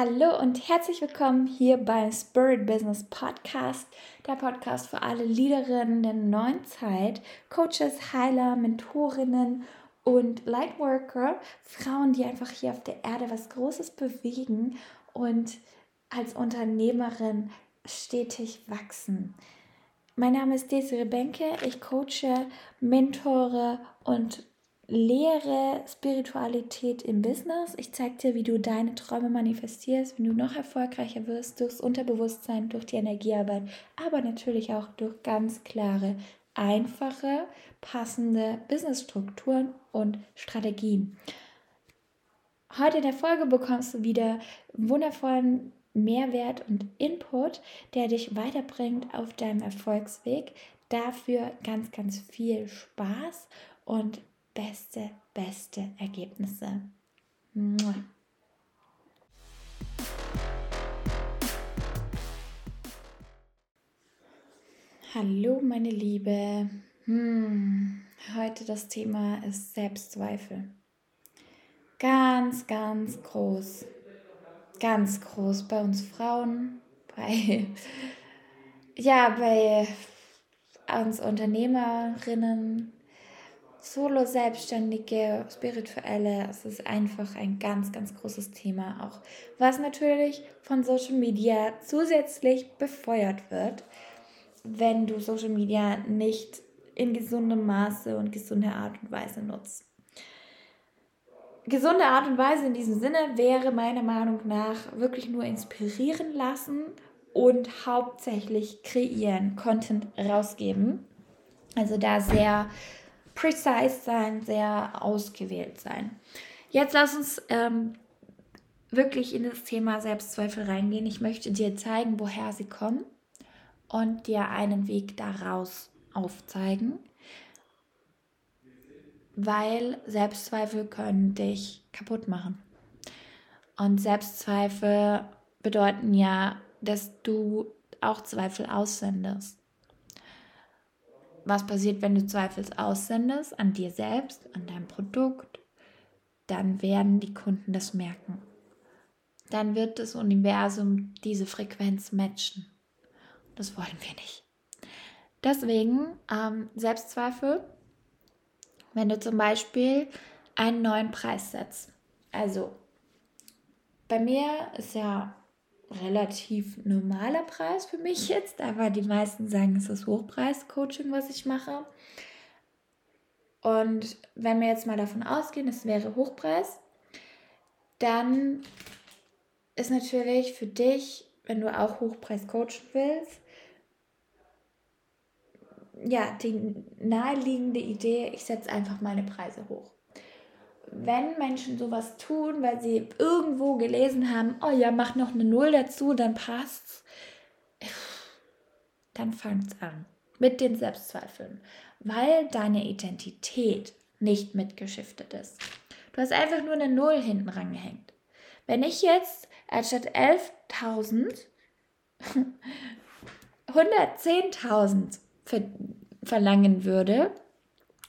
Hallo und herzlich willkommen hier beim Spirit Business Podcast, der Podcast für alle Leaderinnen der neuen Zeit, Coaches, Heiler, Mentorinnen und Lightworker, Frauen, die einfach hier auf der Erde was Großes bewegen und als Unternehmerin stetig wachsen. Mein Name ist Desiree Benke, ich coache, mentore und lehre Spiritualität im Business. Ich zeige dir, wie du deine Träume manifestierst, wenn du noch erfolgreicher wirst durchs Unterbewusstsein, durch die Energiearbeit, aber natürlich auch durch ganz klare, einfache, passende Businessstrukturen und Strategien. Heute in der Folge bekommst du wieder wundervollen Mehrwert und Input, der dich weiterbringt auf deinem Erfolgsweg. Dafür ganz, ganz viel Spaß und beste, beste Ergebnisse. Mua. Hallo meine Liebe. Hm, heute das Thema ist Selbstzweifel. Ganz, ganz groß. Ganz groß bei uns Frauen, bei ja, bei uns Unternehmerinnen, Solo-Selbstständige, Spirituelle, es ist einfach ein ganz, ganz großes Thema auch, was natürlich von Social Media zusätzlich befeuert wird, wenn du Social Media nicht in gesundem Maße und gesunder Art und Weise nutzt. Gesunde Art und Weise in diesem Sinne wäre meiner Meinung nach wirklich nur inspirieren lassen und hauptsächlich kreieren, Content rausgeben. Also da sehr precise sein, sehr ausgewählt sein. Jetzt lass uns ähm, wirklich in das Thema Selbstzweifel reingehen. Ich möchte dir zeigen, woher sie kommen und dir einen Weg daraus aufzeigen, weil Selbstzweifel können dich kaputt machen. Und Selbstzweifel bedeuten ja, dass du auch Zweifel aussendest was passiert, wenn du Zweifels aussendest an dir selbst, an deinem Produkt, dann werden die Kunden das merken. Dann wird das Universum diese Frequenz matchen. Das wollen wir nicht. Deswegen ähm, Selbstzweifel, wenn du zum Beispiel einen neuen Preis setzt. Also bei mir ist ja relativ normaler Preis für mich jetzt, aber die meisten sagen, es ist Hochpreis-Coaching, was ich mache. Und wenn wir jetzt mal davon ausgehen, es wäre Hochpreis, dann ist natürlich für dich, wenn du auch Hochpreis coachen willst, ja, die naheliegende Idee, ich setze einfach meine Preise hoch wenn Menschen sowas tun, weil sie irgendwo gelesen haben, oh ja, mach noch eine Null dazu, dann passt's, dann fangt's an mit den Selbstzweifeln, weil deine Identität nicht mitgeschiftet ist. Du hast einfach nur eine Null hinten rangehängt. Wenn ich jetzt anstatt 11.000 110.000 verlangen würde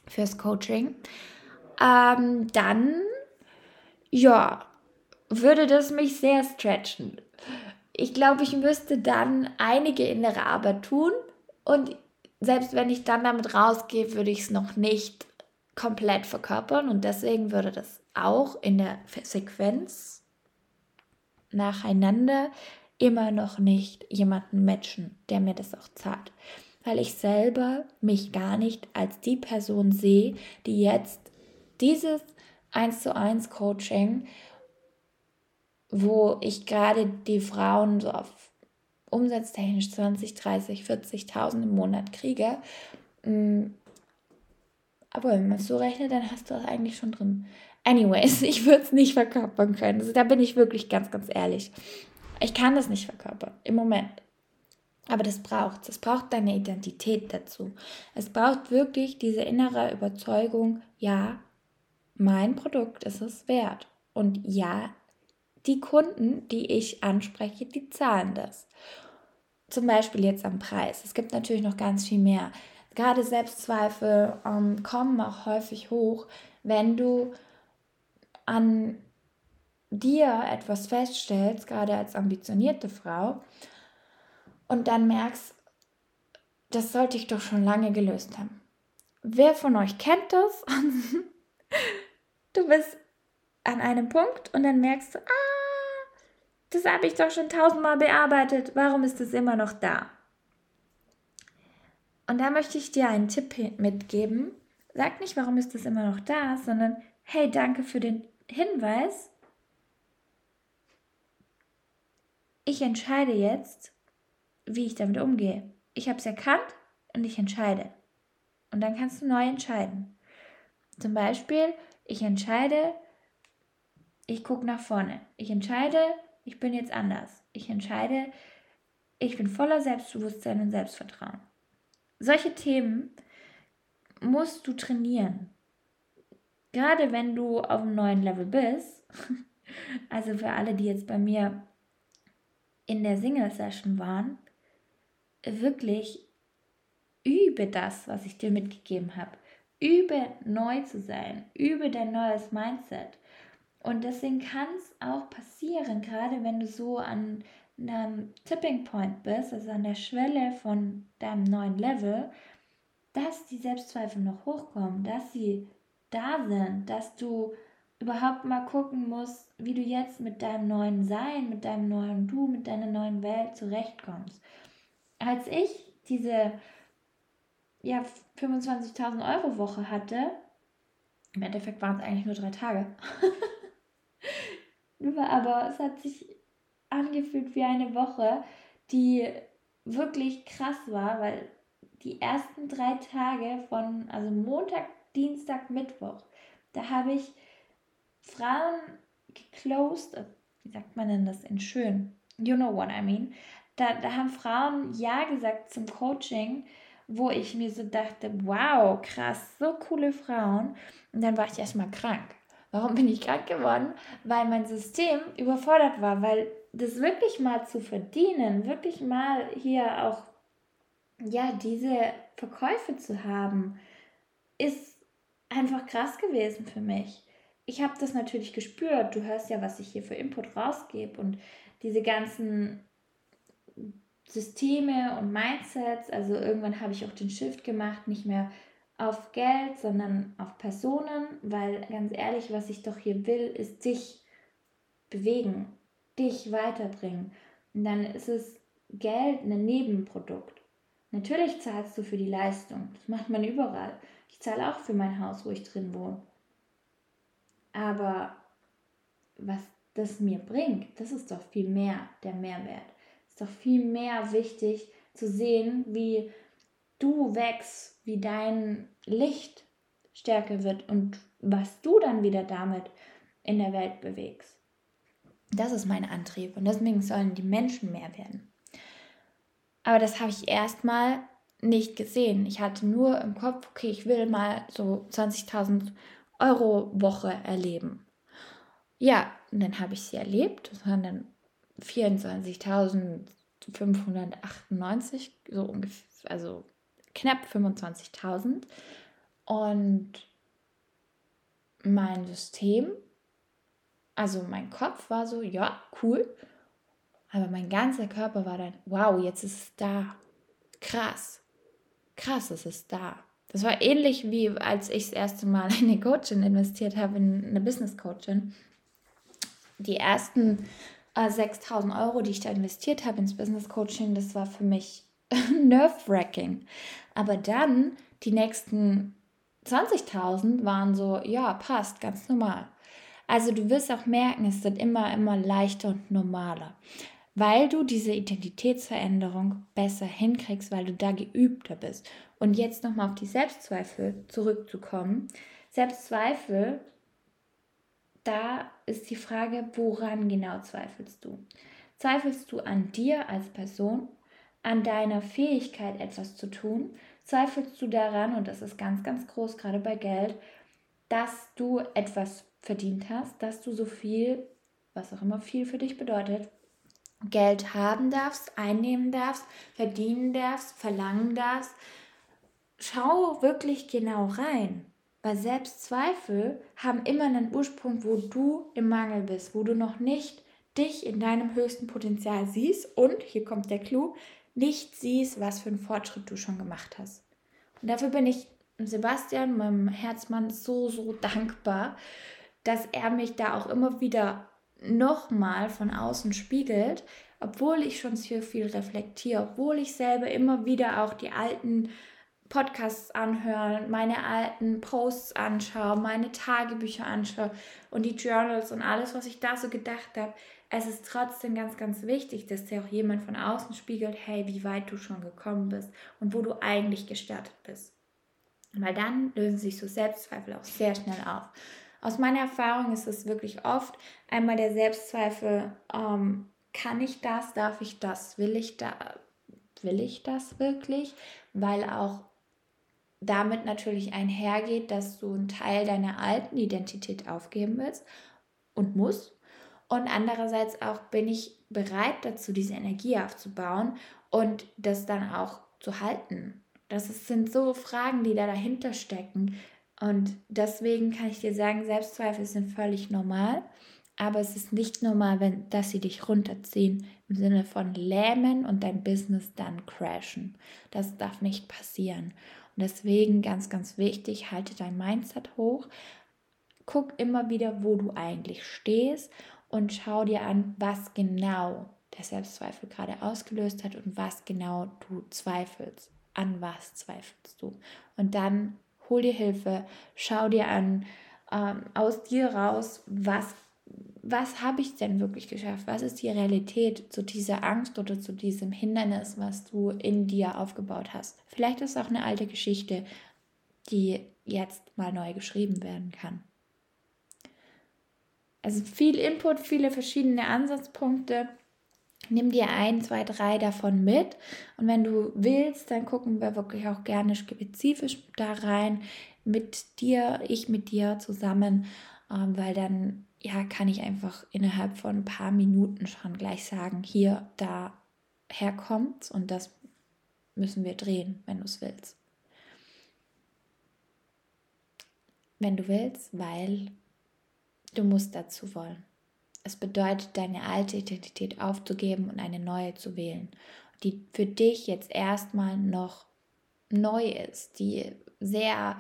fürs Coaching, ähm, dann, ja, würde das mich sehr stretchen. Ich glaube, ich müsste dann einige innere Arbeit tun und selbst wenn ich dann damit rausgehe, würde ich es noch nicht komplett verkörpern und deswegen würde das auch in der Sequenz nacheinander immer noch nicht jemanden matchen, der mir das auch zahlt. Weil ich selber mich gar nicht als die Person sehe, die jetzt dieses 1 zu 1 Coaching, wo ich gerade die Frauen so auf umsatztechnisch 20, 30, 40.000 im Monat kriege. Mm, aber wenn man es so rechnet, dann hast du das eigentlich schon drin. Anyways, ich würde es nicht verkörpern können. Also da bin ich wirklich ganz, ganz ehrlich. Ich kann das nicht verkörpern im Moment. Aber das braucht es. Es braucht deine Identität dazu. Es braucht wirklich diese innere Überzeugung, ja, mein Produkt ist es wert. Und ja, die Kunden, die ich anspreche, die zahlen das. Zum Beispiel jetzt am Preis. Es gibt natürlich noch ganz viel mehr. Gerade Selbstzweifel ähm, kommen auch häufig hoch, wenn du an dir etwas feststellst, gerade als ambitionierte Frau, und dann merkst, das sollte ich doch schon lange gelöst haben. Wer von euch kennt das? bist an einem Punkt und dann merkst du, ah, das habe ich doch schon tausendmal bearbeitet. Warum ist es immer noch da? Und da möchte ich dir einen Tipp mitgeben. Sag nicht, warum ist das immer noch da, sondern hey, danke für den Hinweis. Ich entscheide jetzt, wie ich damit umgehe. Ich habe es erkannt und ich entscheide. Und dann kannst du neu entscheiden. Zum Beispiel, ich entscheide, ich gucke nach vorne. Ich entscheide, ich bin jetzt anders. Ich entscheide, ich bin voller Selbstbewusstsein und Selbstvertrauen. Solche Themen musst du trainieren. Gerade wenn du auf einem neuen Level bist, also für alle, die jetzt bei mir in der Single-Session waren, wirklich übe das, was ich dir mitgegeben habe. Übe neu zu sein, übe dein neues Mindset. Und deswegen kann es auch passieren, gerade wenn du so an einem Tipping Point bist, also an der Schwelle von deinem neuen Level, dass die Selbstzweifel noch hochkommen, dass sie da sind, dass du überhaupt mal gucken musst, wie du jetzt mit deinem neuen Sein, mit deinem neuen Du, mit deiner neuen Welt zurechtkommst. Als ich diese ja, 25.000 Euro Woche hatte, im Endeffekt waren es eigentlich nur drei Tage, aber es hat sich angefühlt wie eine Woche, die wirklich krass war, weil die ersten drei Tage von, also Montag, Dienstag, Mittwoch, da habe ich Frauen geclosed, äh, wie sagt man denn das in schön? You know what I mean. Da, da haben Frauen Ja gesagt zum Coaching, wo ich mir so dachte, wow, krass, so coole Frauen. Und dann war ich erstmal krank. Warum bin ich krank geworden? Weil mein System überfordert war, weil das wirklich mal zu verdienen, wirklich mal hier auch ja, diese Verkäufe zu haben, ist einfach krass gewesen für mich. Ich habe das natürlich gespürt. Du hörst ja, was ich hier für Input rausgebe und diese ganzen Systeme und Mindsets. Also irgendwann habe ich auch den Shift gemacht, nicht mehr auf Geld, sondern auf Personen, weil ganz ehrlich, was ich doch hier will, ist dich bewegen, dich weiterbringen. Und dann ist es Geld ein Nebenprodukt. Natürlich zahlst du für die Leistung. Das macht man überall. Ich zahle auch für mein Haus, wo ich drin wohne. Aber was das mir bringt, das ist doch viel mehr der Mehrwert. Ist doch viel mehr wichtig zu sehen, wie du wächst, wie dein Licht stärker wird und was du dann wieder damit in der Welt bewegst. Das ist mein Antrieb und deswegen sollen die Menschen mehr werden. Aber das habe ich erstmal nicht gesehen. Ich hatte nur im Kopf, okay, ich will mal so 20.000 Euro Woche erleben. Ja, und dann habe ich sie erlebt. Dann 24.598, so ungefähr, also knapp 25.000. Und mein System, also mein Kopf war so, ja, cool. Aber mein ganzer Körper war dann, wow, jetzt ist es da. Krass. Krass, es ist da. Das war ähnlich wie als ich das erste Mal in eine Coachin investiert habe, in eine Business Coachin. Die ersten äh, 6000 Euro, die ich da investiert habe ins Business Coaching, das war für mich nerve-wracking. Aber dann die nächsten 20.000 waren so, ja, passt, ganz normal. Also du wirst auch merken, es wird immer, immer leichter und normaler weil du diese Identitätsveränderung besser hinkriegst, weil du da geübter bist. Und jetzt nochmal auf die Selbstzweifel zurückzukommen. Selbstzweifel, da ist die Frage, woran genau zweifelst du? Zweifelst du an dir als Person, an deiner Fähigkeit, etwas zu tun? Zweifelst du daran, und das ist ganz, ganz groß, gerade bei Geld, dass du etwas verdient hast, dass du so viel, was auch immer viel für dich bedeutet, Geld haben darfst, einnehmen darfst, verdienen darfst, verlangen darfst. Schau wirklich genau rein. Weil Selbstzweifel haben immer einen Ursprung, wo du im Mangel bist, wo du noch nicht dich in deinem höchsten Potenzial siehst und, hier kommt der Clou, nicht siehst, was für einen Fortschritt du schon gemacht hast. Und dafür bin ich Sebastian, meinem Herzmann, so, so dankbar, dass er mich da auch immer wieder nochmal von außen spiegelt, obwohl ich schon sehr viel reflektiere, obwohl ich selber immer wieder auch die alten Podcasts anhöre, meine alten Posts anschaue, meine Tagebücher anschaue und die Journals und alles, was ich da so gedacht habe. Es ist trotzdem ganz, ganz wichtig, dass dir auch jemand von außen spiegelt, hey, wie weit du schon gekommen bist und wo du eigentlich gestartet bist. Weil dann lösen sich so Selbstzweifel auch sehr schnell auf. Aus meiner Erfahrung ist es wirklich oft einmal der Selbstzweifel, ähm, kann ich das, darf ich das, will ich da, will ich das wirklich? Weil auch damit natürlich einhergeht, dass du einen Teil deiner alten Identität aufgeben willst und musst. Und andererseits auch bin ich bereit dazu, diese Energie aufzubauen und das dann auch zu halten. Das sind so Fragen, die da dahinter stecken, und deswegen kann ich dir sagen, Selbstzweifel sind völlig normal, aber es ist nicht normal, wenn, dass sie dich runterziehen im Sinne von lähmen und dein Business dann crashen. Das darf nicht passieren. Und deswegen ganz, ganz wichtig, halte dein Mindset hoch. Guck immer wieder, wo du eigentlich stehst und schau dir an, was genau der Selbstzweifel gerade ausgelöst hat und was genau du zweifelst. An was zweifelst du? Und dann hol dir Hilfe, schau dir an, ähm, aus dir raus, was, was habe ich denn wirklich geschafft? Was ist die Realität zu dieser Angst oder zu diesem Hindernis, was du in dir aufgebaut hast? Vielleicht ist es auch eine alte Geschichte, die jetzt mal neu geschrieben werden kann. Also viel Input, viele verschiedene Ansatzpunkte. Nimm dir ein, zwei, drei davon mit. Und wenn du willst, dann gucken wir wirklich auch gerne spezifisch da rein mit dir, ich mit dir zusammen, ähm, weil dann ja kann ich einfach innerhalb von ein paar Minuten schon gleich sagen, hier, da herkommt und das müssen wir drehen, wenn du es willst. Wenn du willst, weil du musst dazu wollen. Es bedeutet, deine alte Identität aufzugeben und eine neue zu wählen, die für dich jetzt erstmal noch neu ist, die sehr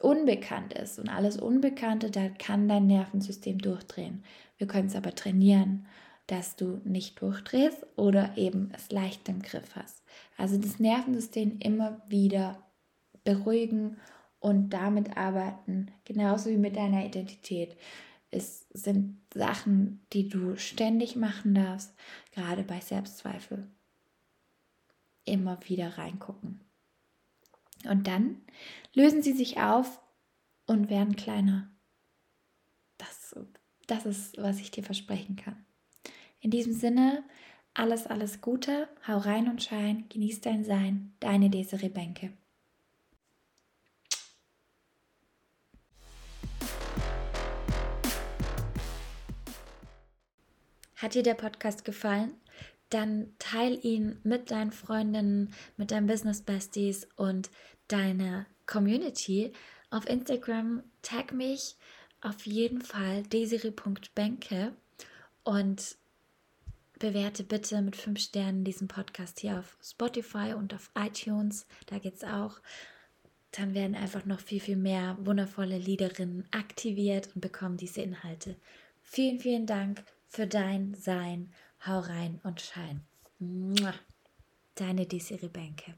unbekannt ist. Und alles Unbekannte, da kann dein Nervensystem durchdrehen. Wir können es aber trainieren, dass du nicht durchdrehst oder eben es leicht im Griff hast. Also das Nervensystem immer wieder beruhigen und damit arbeiten, genauso wie mit deiner Identität es sind Sachen, die du ständig machen darfst, gerade bei Selbstzweifel. Immer wieder reingucken. Und dann lösen sie sich auf und werden kleiner. Das, das ist, was ich dir versprechen kann. In diesem Sinne, alles, alles Gute, hau rein und schein, genieß dein Sein, deine Desiree Bänke. Hat dir der Podcast gefallen? Dann teil ihn mit deinen Freundinnen, mit deinen Business Besties und deiner Community. Auf Instagram tag mich auf jeden Fall desiri.benke und bewerte bitte mit fünf Sternen diesen Podcast hier auf Spotify und auf iTunes. Da geht's auch. Dann werden einfach noch viel, viel mehr wundervolle Liederinnen aktiviert und bekommen diese Inhalte. Vielen, vielen Dank für dein Sein. Hau rein und schein. Deine Desiree Bänke.